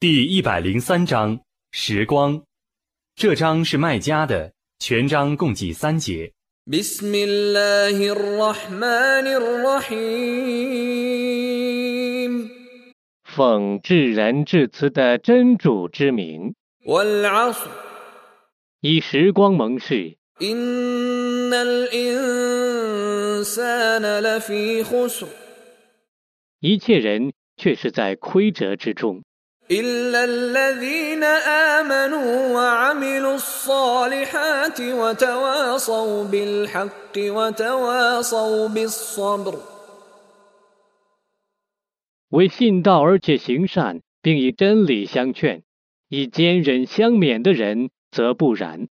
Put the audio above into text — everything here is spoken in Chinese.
第一百零三章时光，这章是卖家的，全章共计三节。奉至仁至慈的真主之名，以时光盟誓。一切人却是在亏折之中。إلا الذين آمنوا وعملوا الصالحات وتواصوا بالحق وتواصوا بالصبر 为信道而且行善，并以真理相劝，以坚忍相勉的人则不然。